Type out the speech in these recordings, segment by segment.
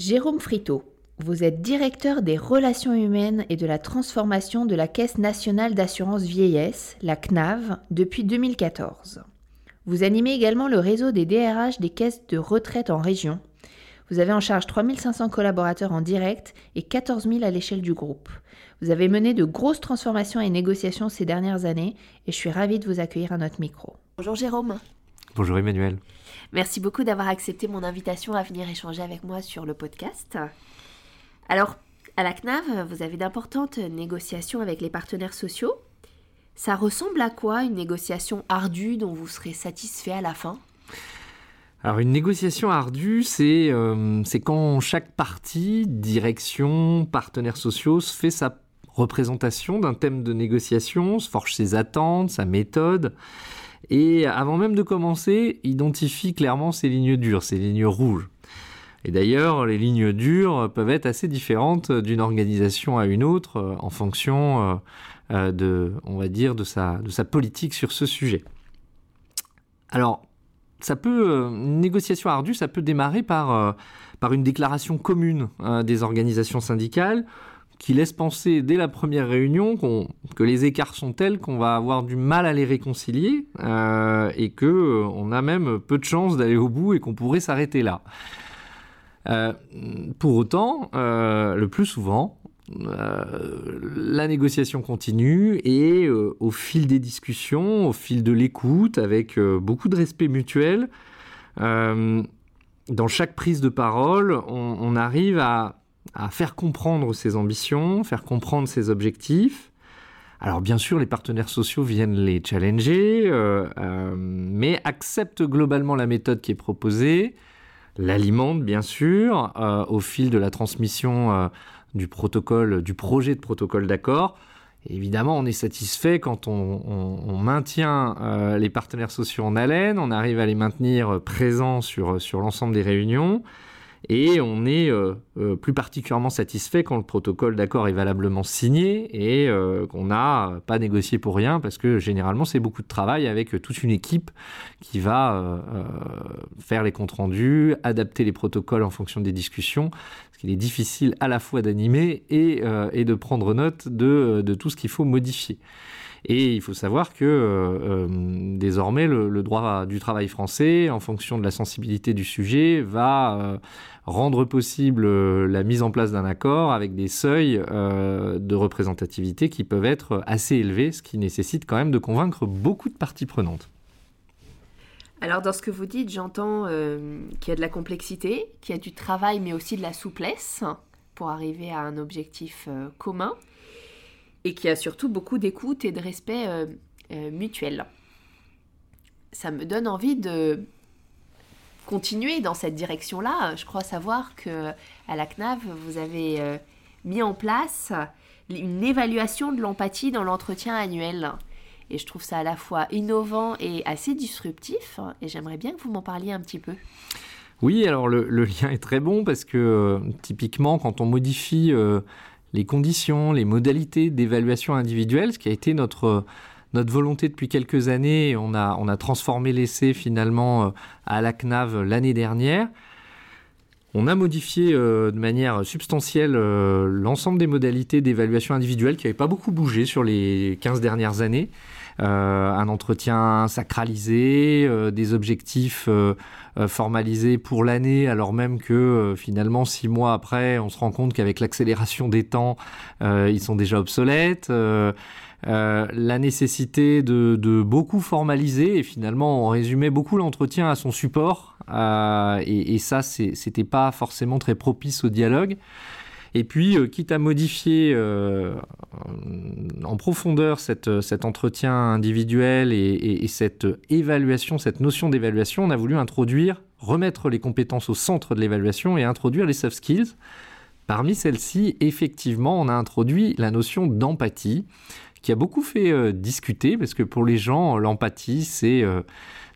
Jérôme Frito, vous êtes directeur des relations humaines et de la transformation de la Caisse nationale d'assurance vieillesse, la CNAV, depuis 2014. Vous animez également le réseau des DRH des caisses de retraite en région. Vous avez en charge 3500 collaborateurs en direct et 14 000 à l'échelle du groupe. Vous avez mené de grosses transformations et négociations ces dernières années et je suis ravie de vous accueillir à notre micro. Bonjour Jérôme. Bonjour Emmanuel. Merci beaucoup d'avoir accepté mon invitation à venir échanger avec moi sur le podcast. Alors, à la CNAV, vous avez d'importantes négociations avec les partenaires sociaux. Ça ressemble à quoi une négociation ardue dont vous serez satisfait à la fin? Alors une négociation ardue, euh, c'est quand chaque partie, direction, partenaires sociaux, se fait sa représentation d'un thème de négociation, se forge ses attentes, sa méthode, et avant même de commencer, identifie clairement ses lignes dures, ses lignes rouges. Et d'ailleurs, les lignes dures peuvent être assez différentes d'une organisation à une autre euh, en fonction euh, euh, de, on va dire, de sa, politique sur ce sujet. Alors, ça peut, une négociation ardue, ça peut démarrer par, par une déclaration commune des organisations syndicales qui laisse penser dès la première réunion que les écarts sont tels qu'on va avoir du mal à les réconcilier euh, et que euh, on a même peu de chances d'aller au bout et qu'on pourrait s'arrêter là. Euh, pour autant, le plus souvent, la négociation continue et au fil des discussions, au fil de l'écoute, avec beaucoup de respect mutuel, dans chaque prise de parole, on arrive à à faire comprendre ses ambitions, faire comprendre ses objectifs. Alors bien sûr, les partenaires sociaux viennent les challenger, euh, euh, mais acceptent globalement la méthode qui est proposée, l'alimentent bien sûr euh, au fil de la transmission du protocole, du projet de protocole d'accord. Évidemment, on est satisfait quand on, maintient les partenaires sociaux en haleine, on arrive à les maintenir présents sur, sur l'ensemble des réunions. Et on est euh, euh, plus particulièrement satisfait quand le protocole d'accord est valablement signé et euh, qu'on n'a pas négocié pour rien parce que généralement c'est beaucoup de travail avec toute une équipe qui va faire les comptes rendus, adapter les protocoles en fonction des discussions, parce qu'il est difficile à la fois d'animer et, de prendre note de tout ce qu'il faut modifier. Et il faut savoir que euh, euh, désormais, le, droit du travail français, en fonction de la sensibilité du sujet, va euh, rendre possible la mise en place d'un accord avec des seuils de représentativité qui peuvent être assez élevés, ce qui nécessite quand même de convaincre beaucoup de parties prenantes. Alors dans ce que vous dites, j'entends qu'il y a de la complexité, qu'il y a du travail, mais aussi de la souplesse pour arriver à un objectif commun et qui a surtout beaucoup d'écoute et de respect euh, euh, mutuel. Ça me donne envie de continuer dans cette direction-là. Je crois savoir que à la CNAV, vous avez euh, mis en place une évaluation de l'empathie dans l'entretien annuel. Et je trouve ça à la fois innovant et assez disruptif. Et j'aimerais bien que vous m'en parliez un petit peu. Oui, alors le, lien est très bon parce que typiquement, quand on modifie les conditions, les modalités d'évaluation individuelle, ce qui a été notre, notre volonté depuis quelques années. On a, on a transformé l'essai finalement euh, à la CNAV l'année dernière. On a modifié euh, de manière substantielle euh, l'ensemble des modalités d'évaluation individuelle qui n'avaient pas beaucoup bougé sur les 15 dernières années. Un entretien sacralisé, des objectifs formalisés pour l'année, alors même que finalement, six mois après, on se rend compte qu'avec l'accélération des temps, ils sont déjà obsolètes. la nécessité de, beaucoup formaliser et finalement on résumait beaucoup l'entretien à son support euh, et, et, ça, c'était pas forcément très propice au dialogue. Et puis, euh, quitte à modifier euh, en profondeur cet entretien individuel et, cette évaluation, cette notion d'évaluation, on a voulu introduire, remettre les compétences au centre de l'évaluation et introduire les soft skills. Parmi celles-ci, effectivement, on a introduit la notion d'empathie, qui a beaucoup fait discuter, parce que pour les gens, l'empathie, c'est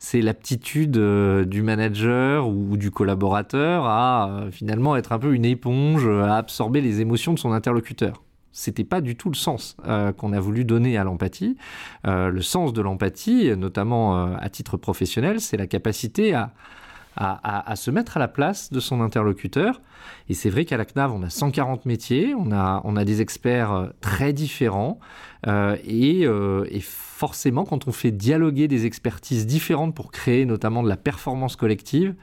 c'est l'aptitude euh, du manager ou du collaborateur à euh, finalement être un peu une éponge, à absorber les émotions de son interlocuteur. C'était pas du tout le sens euh, qu'on a voulu donner à l'empathie. le sens de l'empathie, notamment à titre professionnel, c'est la capacité à, à, se mettre à la place de son interlocuteur. Et c'est vrai qu'à la CNAV, on a 140 métiers, on a, on a des experts euh, très différents. Euh, euh, et, forcément, quand on fait dialoguer des expertises différentes pour créer notamment de la performance collective,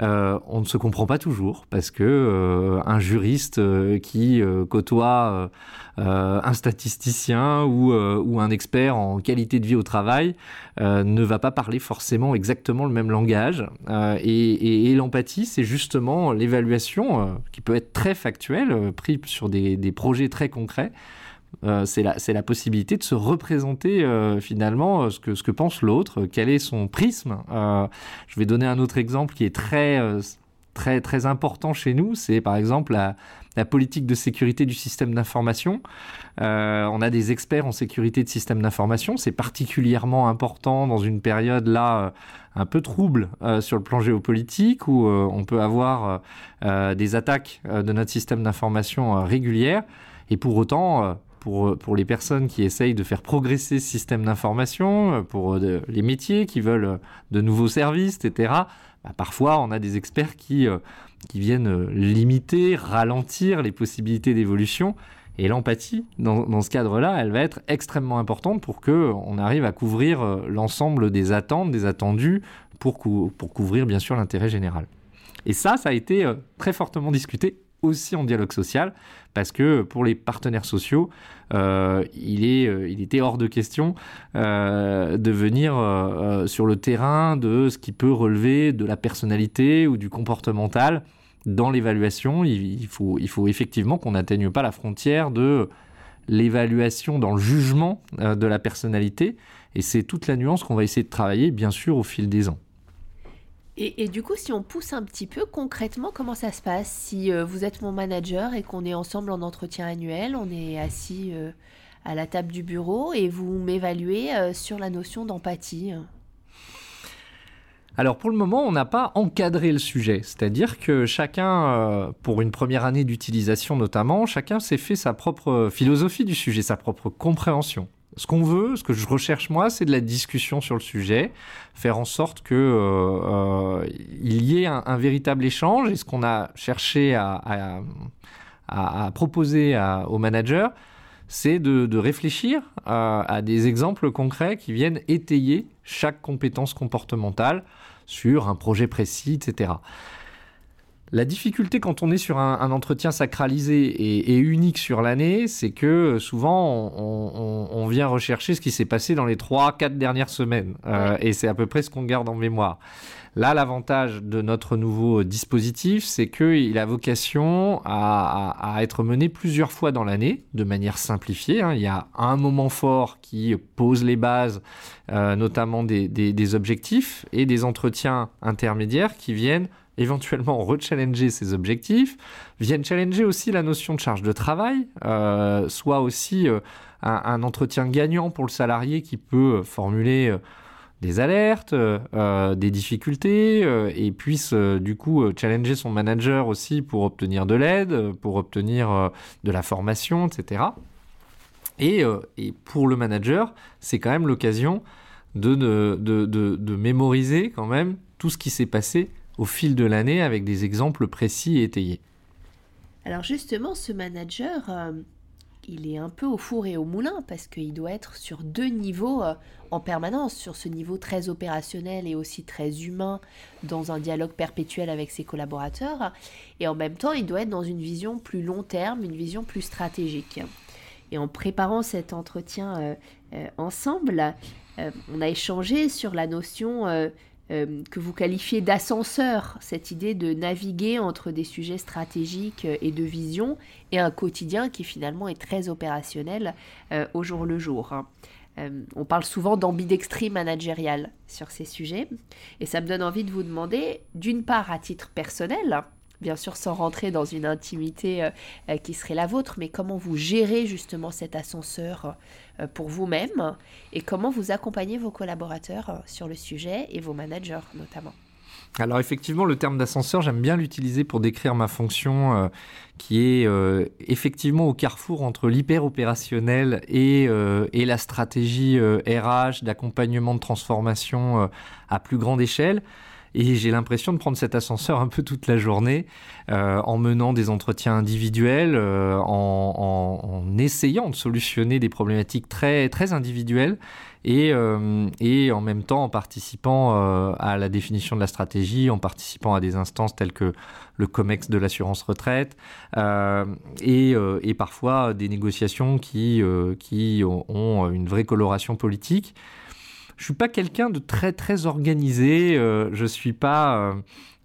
euh, on ne se comprend pas toujours parce que euh, un juriste euh, qui côtoie un statisticien ou, un expert en qualité de vie au travail ne va pas parler forcément exactement le même langage. et, l'empathie, c'est justement l'évaluation qui peut être très factuelle, prise sur des projets très concrets. Euh, c'est la, possibilité de se représenter euh, finalement euh, ce, que, ce que pense l'autre, quel est son prisme. je vais donner un autre exemple qui est très, très, très important chez nous, c'est par exemple la, politique de sécurité du système d'information. on a des experts en sécurité de système d'information, c'est particulièrement important dans une période là un peu trouble sur le plan géopolitique où on peut avoir des attaques de notre système d'information régulières. Et pour autant, pour, pour les personnes qui essayent de faire progresser ce système d'information, pour euh, les métiers qui veulent euh, de nouveaux services, etc. Bah, parfois, on a des experts qui, euh, viennent limiter, ralentir les possibilités d'évolution. Et l'empathie, dans, ce cadre-là, elle va être extrêmement importante pour qu'on arrive à couvrir l'ensemble des attentes, des attendus, pour couvrir bien sûr l'intérêt général. Et ça, ça a été très fortement discuté aussi en dialogue social, parce que pour les partenaires sociaux, euh, il, est, euh, il était hors de question euh, de venir sur le terrain de ce qui peut relever de la personnalité ou du comportemental. Dans l'évaluation, il, faut, il faut effectivement qu'on n'atteigne pas la frontière de l'évaluation dans le jugement de la personnalité, et c'est toute la nuance qu'on va essayer de travailler, bien sûr, au fil des ans. Et, du coup, si on pousse un petit peu concrètement, comment ça se passe Si euh, vous êtes mon manager et qu'on est ensemble en entretien annuel, on est assis euh, à la table du bureau et vous m'évaluez euh, sur la notion d'empathie. Alors pour le moment, on n'a pas encadré le sujet, c'est-à-dire que chacun, pour une première année d'utilisation notamment, chacun s'est fait sa propre philosophie du sujet, sa propre compréhension. Ce qu'on veut, ce que je recherche moi, c'est de la discussion sur le sujet, faire en sorte que euh, euh, y ait un, véritable échange. Et ce qu'on a cherché à, proposer aux managers, c'est de, réfléchir à, à des exemples concrets qui viennent étayer chaque compétence comportementale sur un projet précis, etc. La difficulté quand on est sur un, entretien sacralisé et, unique sur l'année, c'est que euh, souvent on, vient rechercher ce qui s'est passé dans les 3-4 dernières semaines. Euh, et c'est à peu près ce qu'on garde en mémoire. Là, l'avantage de notre nouveau dispositif, c'est qu'il a vocation à, être mené plusieurs fois dans l'année, de manière simplifiée. Hein. Il y a un moment fort qui pose les bases, euh, notamment des objectifs, et des entretiens intermédiaires qui viennent éventuellement rechallenger ses objectifs, viennent challenger aussi la notion de charge de travail, euh, soit aussi euh, un, entretien gagnant pour le salarié qui peut euh, formuler des alertes, des difficultés, et puisse du coup challenger son manager aussi pour obtenir de l'aide, pour obtenir de la formation, etc. Et, et pour le manager, c'est quand même l'occasion de, de, de, mémoriser quand même tout ce qui s'est passé au fil de l'année avec des exemples précis et étayés. Alors justement, ce manager, euh, il est un peu au four et au moulin parce qu'il doit être sur deux niveaux euh, en permanence, sur ce niveau très opérationnel et aussi très humain dans un dialogue perpétuel avec ses collaborateurs. Et en même temps, il doit être dans une vision plus long terme, une vision plus stratégique. Et en préparant cet entretien euh, ensemble, on a échangé sur la notion euh, que vous qualifiez d'ascenseur, cette idée de naviguer entre des sujets stratégiques et de vision et un quotidien qui finalement est très opérationnel au jour le jour. Hein. on parle souvent d'ambidextrie managériale sur ces sujets et ça me donne envie de vous demander, d'une part à titre personnel, bien sûr sans rentrer dans une intimité euh, euh, qui serait la vôtre, mais comment vous gérez justement cet ascenseur euh, pour vous-même et comment vous accompagnez vos collaborateurs sur le sujet et vos managers notamment? Alors effectivement, le terme d'ascenseur, j'aime bien l'utiliser pour décrire ma fonction qui est effectivement au carrefour entre l'hyper-opérationnel et, et, la stratégie RH d'accompagnement de transformation à plus grande échelle. Et j'ai l'impression de prendre cet ascenseur un peu toute la journée, euh, en menant des entretiens individuels, euh, en, essayant de solutionner des problématiques très, très individuelles, et, euh, en même temps en participant à la définition de la stratégie, en participant à des instances telles que le COMEX de l'assurance retraite, et, et, parfois des négociations qui, qui ont une vraie coloration politique. Je suis pas quelqu'un de très très organisé. Euh, je suis pas, euh,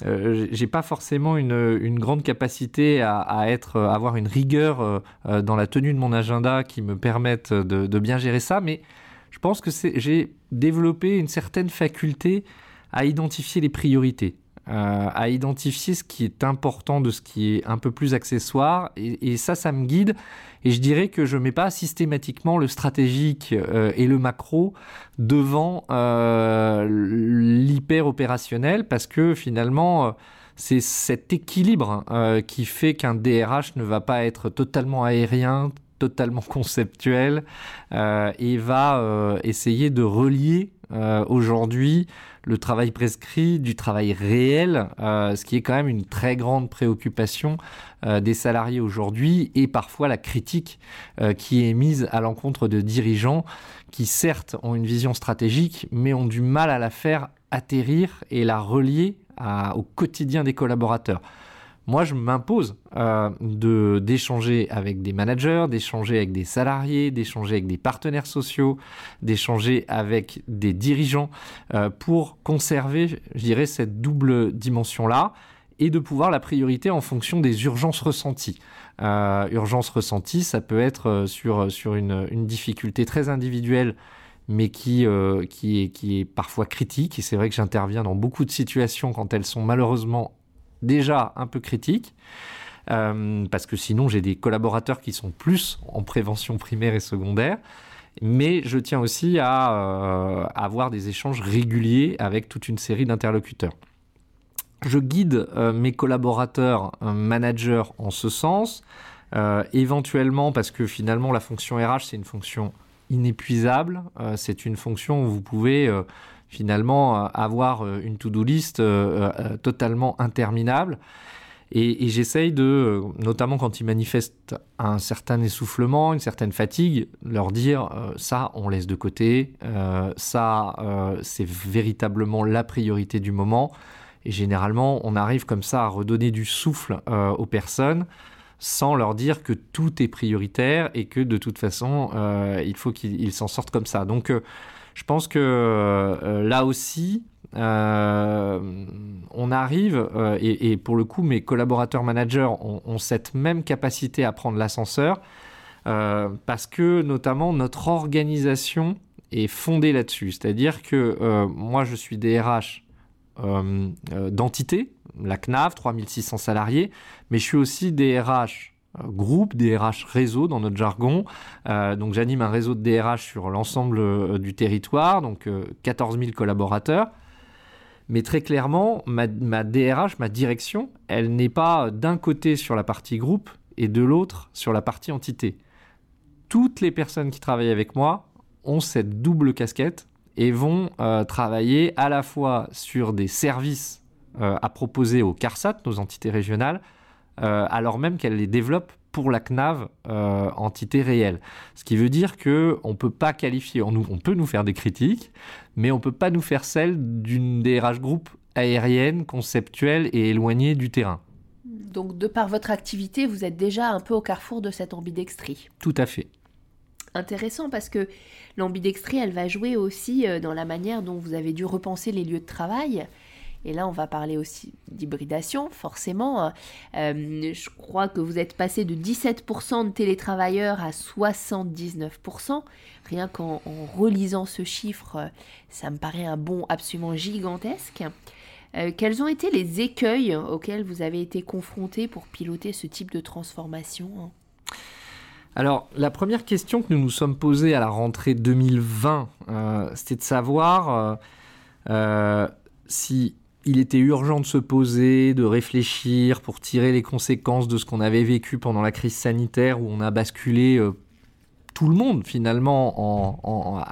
euh, j'ai pas forcément une, grande capacité à, à être, avoir une rigueur dans la tenue de mon agenda qui me permette de bien gérer ça. Mais je pense que j'ai développé une certaine faculté à identifier les priorités. Euh, à identifier ce qui est important de ce qui est un peu plus accessoire. Et, ça, ça me guide. Et je dirais que je ne mets pas systématiquement le stratégique euh, et le macro devant euh, l'hyper opérationnel parce que finalement, c'est cet équilibre qui fait qu'un DRH ne va pas être totalement aérien, totalement conceptuel et va essayer de relier aujourd'hui le travail prescrit du travail réel, euh, ce qui est quand même une très grande préoccupation euh, des salariés aujourd'hui et parfois la critique euh, qui est mise à l'encontre de dirigeants qui certes ont une vision stratégique mais ont du mal à la faire atterrir et la relier au quotidien des collaborateurs moi, je m'impose euh, d'échanger avec des managers, d'échanger avec des salariés, d'échanger avec des partenaires sociaux, d'échanger avec des dirigeants euh, pour conserver, je dirais, cette double dimension-là et de pouvoir la priorité en fonction des urgences ressenties. Euh, urgences ressenties, ça peut être euh, sur, sur une, difficulté très individuelle mais qui, qui, est, qui est parfois critique. Et c'est vrai que j'interviens dans beaucoup de situations quand elles sont malheureusement déjà un peu critique. Euh, parce que sinon j'ai des collaborateurs qui sont plus en prévention primaire et secondaire. Mais je tiens aussi à euh, avoir des échanges réguliers avec toute une série d'interlocuteurs. Je guide euh, mes collaborateurs managers en ce sens, éventuellement parce que finalement la fonction RH c'est une fonction inépuisable, c'est une fonction où vous pouvez finalement euh, avoir euh, une to-do list euh, totalement interminable. Et, j'essaye de, notamment quand ils manifestent un certain essoufflement, une certaine fatigue, leur dire ça, on laisse de côté, ça, c'est véritablement la priorité du moment. Et généralement, on arrive comme ça à redonner du souffle aux personnes sans leur dire que tout est prioritaire et que de toute façon, il faut qu'ils s'en sortent comme ça. Donc, je pense que euh, là aussi, euh, on arrive, euh, et, pour le coup, mes collaborateurs managers ont, cette même capacité à prendre l'ascenseur, parce que notamment notre organisation est fondée là-dessus. C'est-à-dire que moi, je suis DRH d'entité, la CNAV, 3600 salariés, mais je suis aussi DRH groupe, DRH réseau dans notre jargon. Euh, donc j'anime un réseau de DRH sur l'ensemble euh, du territoire, donc 14 euh, 000 collaborateurs. Mais très clairement, ma, ma DRH, ma direction, elle n'est pas d'un côté sur la partie groupe et de l'autre sur la partie entité. Toutes les personnes qui travaillent avec moi ont cette double casquette et vont travailler à la fois sur des services à proposer aux CARSAT, nos entités régionales, euh, alors même qu'elle les développe pour la CNAV euh, entité réelle. Ce qui veut dire que on peut pas qualifier, on, on, peut nous faire des critiques, mais on peut pas nous faire celle d'une DRH groupe aérienne, conceptuelle et éloignée du terrain. Donc de par votre activité, vous êtes déjà un peu au carrefour de cette ambidextrie. Tout à fait. intéressant parce que l'ambidextrie, elle va jouer aussi dans la manière dont vous avez dû repenser les lieux de travail. Et là, on va parler aussi d'hybridation, forcément. Euh, je crois que vous êtes passé de 17% de télétravailleurs à 79%. Rien qu'en relisant ce chiffre, ça me paraît un bond absolument gigantesque. Euh, quels ont été les écueils auxquels vous avez été confrontés pour piloter ce type de transformation alors, la première question que nous nous sommes posée à la rentrée 2020, euh, c'était de savoir si il était urgent de se poser, de réfléchir pour tirer les conséquences de ce qu'on avait vécu pendant la crise sanitaire où on a basculé euh, tout le monde finalement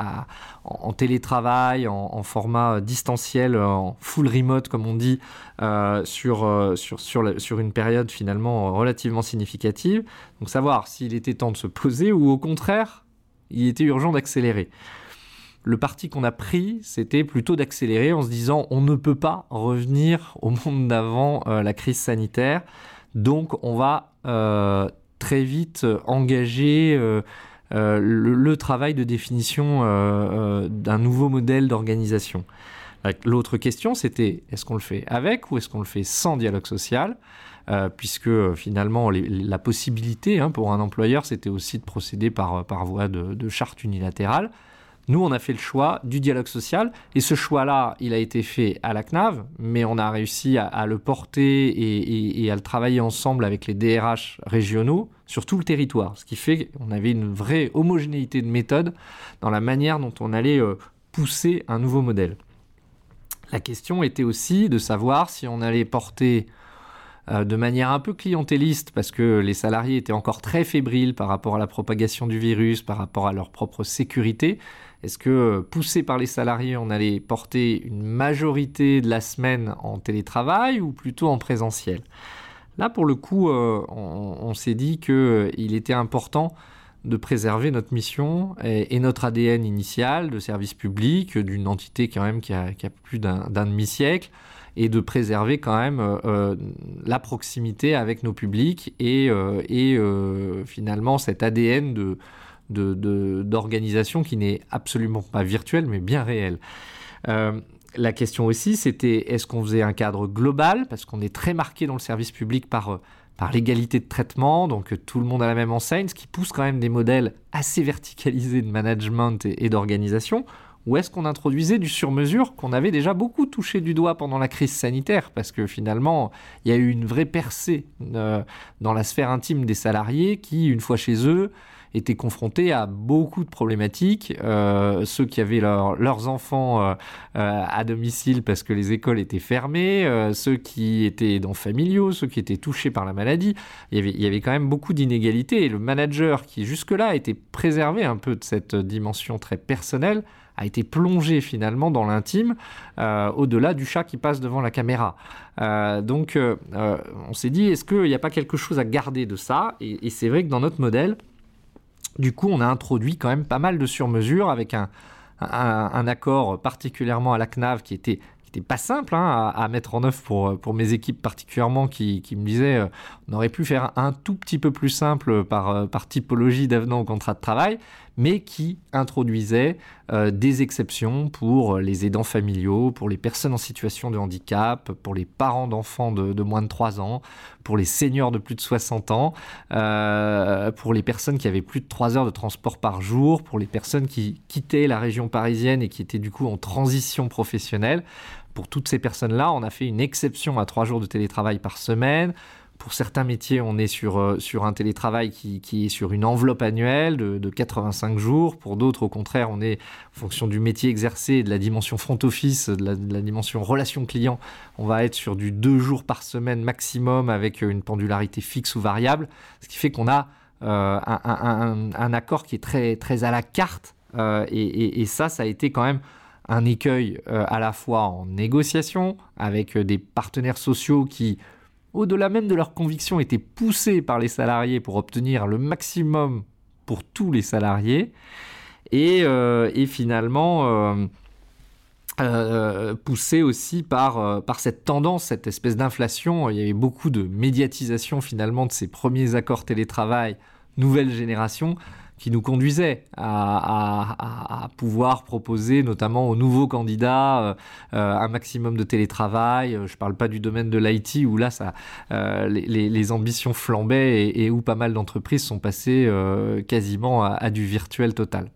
en, télétravail, en, format distanciel, en full remote comme on dit, euh, euh, sur, sur, sur, une période finalement relativement significative. Donc savoir s'il était temps de se poser ou au contraire, il était urgent d'accélérer le parti qu'on a pris, c'était plutôt d'accélérer en se disant on ne peut pas revenir au monde d'avant euh, la crise sanitaire. Donc on va euh, très vite engager euh, le, travail de définition d'un nouveau modèle d'organisation. L'autre question, c'était est-ce qu'on le fait avec ou est-ce qu'on le fait sans dialogue social? Puisque finalement la possibilité hein, pour un employeur, c'était aussi de procéder par voie de charte unilatérale. Nous, on a fait le choix du dialogue social et ce choix-là, il a été fait à la CNAV, mais on a réussi à, le porter et, à le travailler ensemble avec les DRH régionaux sur tout le territoire, ce qui fait qu'on avait une vraie homogénéité de méthode dans la manière dont on allait euh, pousser un nouveau modèle. La question était aussi de savoir si on allait porter de manière un peu clientéliste parce que les salariés étaient encore très fébriles par rapport à la propagation du virus, par rapport à leur propre sécurité, est-ce que, euh, poussé par les salariés, on allait porter une majorité de la semaine en télétravail ou plutôt en présentiel? Là, pour le coup, euh, on, s'est dit qu'il euh, était important de préserver notre mission et, notre ADN initial de service public, d'une entité quand même qui a, plus d'un demi-siècle, et de préserver quand même la proximité avec nos publics et, et finalement cet ADN d'organisation qui n'est absolument pas virtuelle, mais bien réelle. Euh, la question aussi, c'était est-ce qu'on faisait un cadre global, parce qu'on est très marqué dans le service public par, par l'égalité de traitement, donc tout le monde a la même enseigne, ce qui pousse quand même des modèles assez verticalisés de management et, d'organisation, ou est-ce qu'on introduisait du sur-mesure qu'on avait déjà beaucoup touché du doigt pendant la crise sanitaire? Parce que finalement, il y a eu une vraie percée euh, dans la sphère intime des salariés qui, une fois chez eux, étaient confrontés à beaucoup de problématiques. Euh, ceux qui avaient leurs enfants euh, à domicile parce que les écoles étaient fermées, ceux qui étaient dans familiaux, ceux qui étaient touchés par la maladie. Il y avait, il y avait quand même beaucoup d'inégalités. Et le manager qui jusque-là était préservé un peu de cette dimension très personnelle, a été plongé finalement dans l'intime, au-delà du chat qui passe devant la caméra. donc on s'est dit, est-ce qu'il n'y a pas quelque chose à garder de ça? Et c'est vrai que dans notre modèle, du coup, on a introduit quand même pas mal de sur-mesures avec un, accord particulièrement à la CNAV qui était pas simple hein, à, mettre en œuvre pour, pour mes équipes particulièrement qui, me disaient euh, on aurait pu faire un tout petit peu plus simple par, euh, par typologie d'avenant au contrat de travail, mais qui introduisait euh, des exceptions pour les aidants familiaux, pour les personnes en situation de handicap, pour les parents d'enfants de, moins de 3 ans, pour les seniors de plus de 60 ans, pour les personnes qui avaient plus de 3 heures de transport par jour, pour les personnes qui quittaient la région parisienne et qui étaient du coup en transition professionnelle. Pour toutes ces personnes-là, on a fait une exception à trois jours de télétravail par semaine. Pour certains métiers, on est sur, euh, sur un télétravail qui, qui, est sur une enveloppe annuelle de, de 85 jours. Pour d'autres, au contraire, on est en fonction du métier exercé, de la dimension front office, de la, dimension relation client, on va être sur du deux jours par semaine maximum avec une pendularité fixe ou variable. Ce qui fait qu'on a euh, un, accord qui est très, très à la carte. Euh, et, ça, ça a été quand même un écueil euh, à la fois en négociation avec euh, des partenaires sociaux qui, au-delà même de leurs convictions, étaient poussés par les salariés pour obtenir le maximum pour tous les salariés, et, euh, finalement poussés aussi par, par cette tendance, cette espèce d'inflation. Il y avait beaucoup de médiatisation finalement de ces premiers accords télétravail nouvelle génération qui nous conduisait à, pouvoir proposer notamment aux nouveaux candidats euh, euh, un maximum de télétravail. Je ne parle pas du domaine de l'IT où là euh, les, ambitions flambaient et, où pas mal d'entreprises sont passées quasiment à, du virtuel total.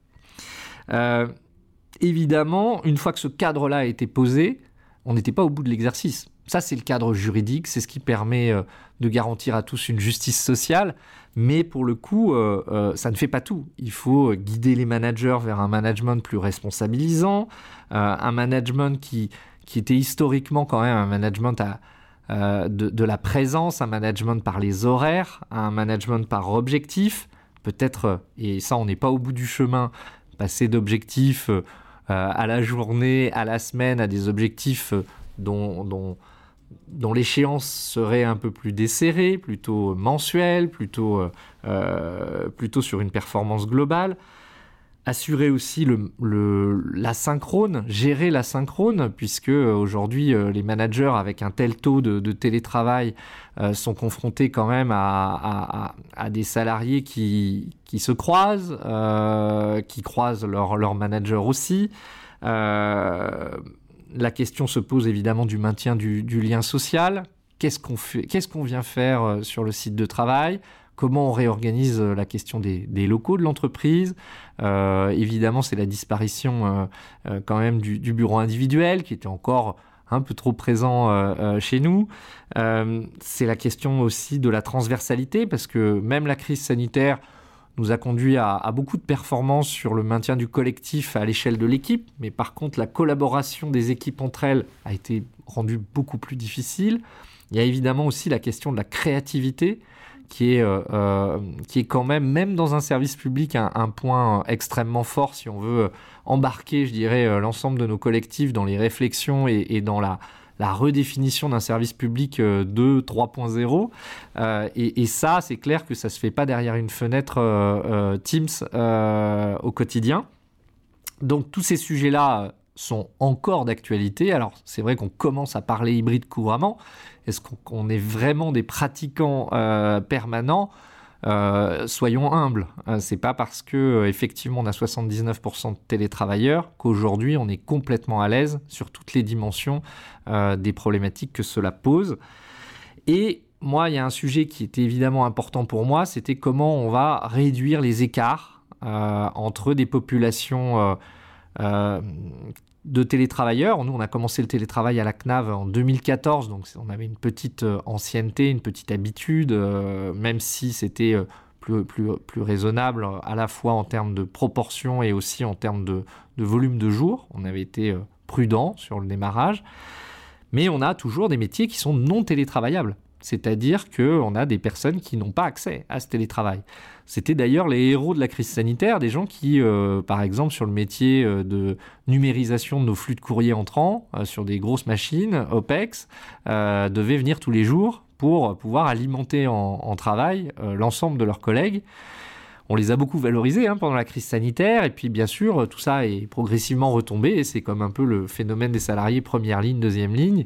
évidemment, une fois que ce cadre-là a été posé, on n'était pas au bout de l'exercice. Ça, c'est le cadre juridique, c'est ce qui permet de garantir à tous une justice sociale. Mais pour le coup, euh, euh, ça ne fait pas tout. Il faut guider les managers vers un management plus responsabilisant, euh, un management qui, qui était historiquement quand même un management de, de, la présence, un management par les horaires, un management par objectif. Peut-être, et ça on n'est pas au bout du chemin, passer d'objectifs à la journée, à la semaine, à des objectifs dont dont l'échéance serait un peu plus desserrée, plutôt mensuelle, plutôt, euh, euh, plutôt sur une performance globale. Assurer aussi la synchrone, gérer la synchrone, puisque euh, aujourd'hui les managers avec un tel taux de, télétravail sont confrontés quand même à, des salariés qui, qui se croisent, qui croisent leur, leur aussi la question se pose évidemment du maintien du, lien social. Qu'est-ce qu'on Qu'est-ce vient faire euh, sur le site de travail? Comment on réorganise euh, la question des, locaux de l'entreprise? Euh, Évidemment, c'est la disparition quand même du, bureau individuel qui était encore un peu trop présent chez nous. c'est la question aussi de la transversalité parce que même la crise sanitaire nous a conduit à, beaucoup de performances sur le maintien du collectif à l'échelle de l'équipe, mais par contre la collaboration des équipes entre elles a été rendue beaucoup plus difficile. Il y a évidemment aussi la question de la créativité, qui est, euh, euh, qui est quand même, même dans un service public, un, point extrêmement fort si on veut embarquer, je dirais, euh, l'ensemble de nos collectifs dans les réflexions et dans la, la redéfinition d'un service public 2, euh, 3.0. Euh, et, ça, c'est clair que ça ne se fait pas derrière une fenêtre euh, Teams au quotidien. Donc tous ces sujets-là sont encore d'actualité. Alors c'est vrai qu'on commence à parler hybride couramment. Est-ce qu'on est vraiment des pratiquants permanents? Euh, soyons humbles. Euh, c'est pas parce que euh, effectivement on a 79% de télétravailleurs qu'aujourd'hui on est complètement à l'aise sur toutes les dimensions des problématiques que cela pose. Et moi, il y a un sujet qui était évidemment important pour moi, c'était comment on va réduire les écarts entre des populations de télétravailleurs. Nous, on a commencé le télétravail à la CNAV en 2014, donc on avait une petite euh, ancienneté, une petite habitude, euh, même si c'était euh, plus, raisonnable à la fois en termes de proportion et aussi en termes de, de volume de jours. On avait été prudent sur le démarrage. Mais on a toujours des métiers qui sont non télétravaillables. C'est-à-dire qu'on a des personnes qui n'ont pas accès à ce télétravail. C'était d'ailleurs les héros de la crise sanitaire, des gens qui, euh, par exemple, sur le métier euh, de numérisation de nos flux de courrier entrants, euh, sur des grosses machines, OPEX, devaient venir tous les jours pour pouvoir alimenter en, travail l'ensemble de leurs collègues. On les a beaucoup valorisés hein, pendant la crise sanitaire, et puis bien sûr, tout ça est progressivement retombé, et c'est comme un peu le phénomène des salariés première ligne, deuxième ligne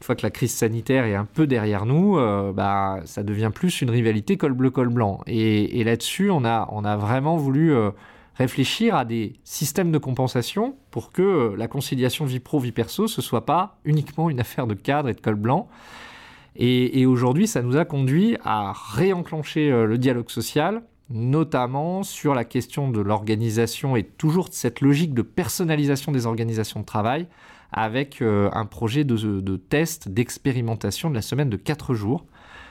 une fois que la crise sanitaire est un peu derrière nous, euh, bah, ça devient plus une rivalité col bleu col blanc. Et, là-dessus, on a, on a vraiment voulu euh, réfléchir à des systèmes de compensation pour que euh, la conciliation vie pro vie perso ce soit pas uniquement une affaire de cadre et de col blanc. Et, aujourd'hui, ça nous a conduit à réenclencher le dialogue social, notamment sur la question de l'organisation et toujours cette logique de personnalisation des organisations de travail avec euh, un projet de, test, d'expérimentation de la semaine de 4 jours,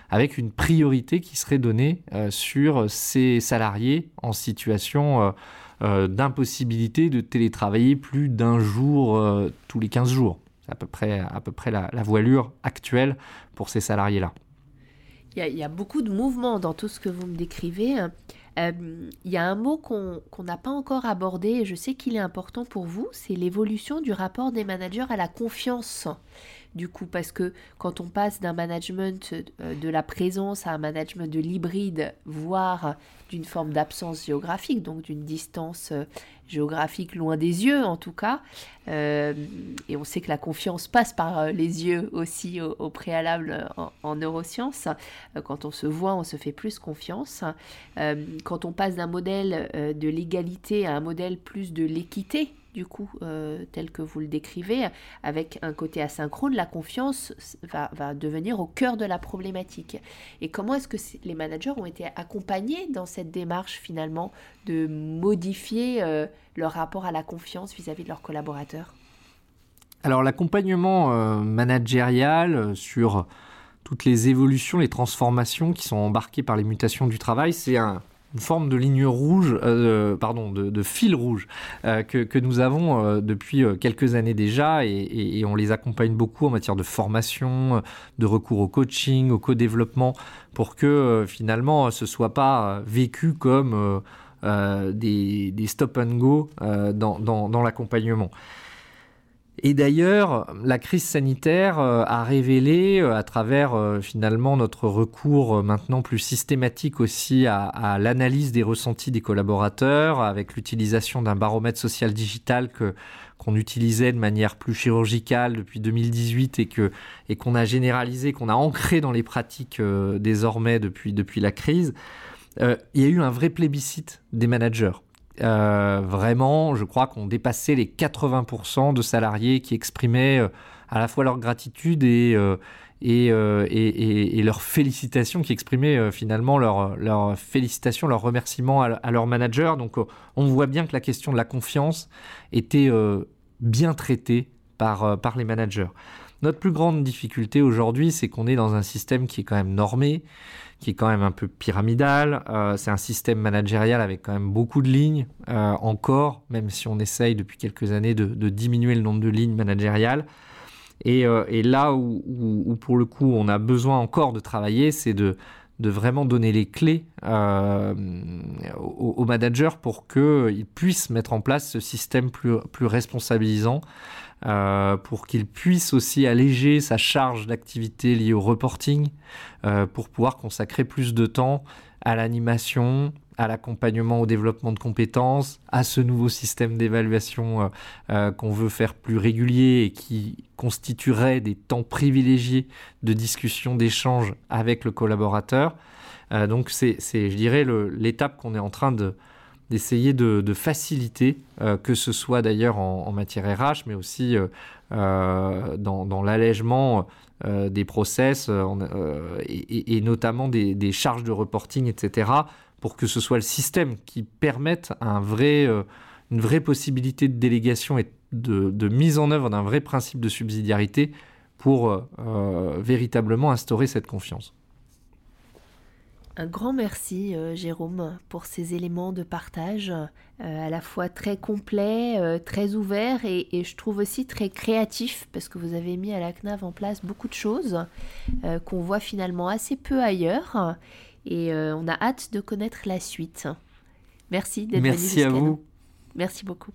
avec une priorité qui serait donnée euh, sur ces salariés en situation euh, d'impossibilité de télétravailler plus d'un jour tous les 15 jours. C'est à peu près, à peu près la, voilure actuelle pour ces salariés-là. Il y, a beaucoup de mouvements dans tout ce que vous me décrivez. Euh, il y a un mot qu'on n'a pas encore abordé et je sais qu'il est important pour vous, c'est l'évolution du rapport des managers à la confiance. Du coup, parce que quand on passe d'un management euh, de la présence à un management de l'hybride, voire d'une forme d'absence géographique, donc d'une distance euh, géographique loin des yeux en tout cas, euh, et on sait que la confiance passe par les yeux aussi au, préalable en, neurosciences, quand on se voit, on se fait plus confiance. quand on passe d'un modèle de l'égalité à un modèle plus de l'équité, du coup, euh, tel que vous le décrivez, avec un côté asynchrone, la confiance va, devenir au cœur de la problématique. Et comment est-ce que les managers ont été accompagnés dans cette démarche finalement de modifier euh, leur rapport à la confiance vis-à-vis de leurs collaborateurs? Alors l'accompagnement euh, managérial sur toutes les évolutions, les transformations qui sont embarquées par les mutations du travail, c'est un, une forme de ligne rouge, euh, pardon, de, fil rouge euh, que, nous avons euh, depuis quelques années déjà et, on les accompagne beaucoup en matière de formation, de recours au coaching, au co-développement pour que finalement ce soit pas vécu comme des, stop and go dans l'accompagnement. Et d'ailleurs, la crise sanitaire euh, a révélé, euh, à travers euh, finalement notre recours maintenant plus systématique aussi à, l'analyse des ressentis des collaborateurs, avec l'utilisation d'un baromètre social digital que qu'on utilisait de manière plus chirurgicale depuis 2018 et que et qu'on a généralisé, qu'on a ancré dans les pratiques désormais depuis depuis la crise. il y a eu un vrai plébiscite des managers euh, vraiment, je crois qu'on dépassait les 80% de salariés qui exprimaient euh, à la fois leur gratitude et, euh, et, et, leur félicitation, qui exprimaient finalement leur, leur félicitations, leur remerciement à, leur manager. Donc on voit bien que la question de la confiance était bien traitée par les managers. Notre plus grande difficulté aujourd'hui, c'est qu'on est dans un système qui est quand même normé, qui est quand même un peu pyramidal. Euh, c'est un système managérial avec quand même beaucoup de lignes, euh, encore, même si on essaye depuis quelques années de, diminuer le nombre de lignes managériales. Et, euh, là où, pour le coup, on a besoin encore de travailler, c'est de, vraiment donner les clés aux, managers pour qu'ils puissent mettre en place ce système plus, plus responsabilisant euh, pour qu'il puisse aussi alléger sa charge d'activité liée au reporting, euh, pour pouvoir consacrer plus de temps à l'animation, à l'accompagnement au développement de compétences, à ce nouveau système d'évaluation euh, qu'on veut faire plus régulier et qui constituerait des temps privilégiés de discussion, d'échange avec le collaborateur. donc c'est, je dirais, l'étape qu'on est en train de, d'essayer de, faciliter, euh, que ce soit d'ailleurs en, matière RH, mais aussi euh, euh, dans, l'allègement des process et, notamment des, charges de reporting, etc., pour que ce soit le système qui permette un une vraie possibilité de délégation et de mise en œuvre d'un vrai principe de subsidiarité pour véritablement instaurer cette confiance. Un grand merci euh, Jérôme pour ces éléments de partage euh, à la fois très complets, euh, très ouverts et, je trouve aussi très créatifs parce que vous avez mis à la CNAV en place beaucoup de choses qu'on voit finalement assez peu ailleurs et on a hâte de connaître la suite. Merci d'être venu Merci à vous. Merci beaucoup.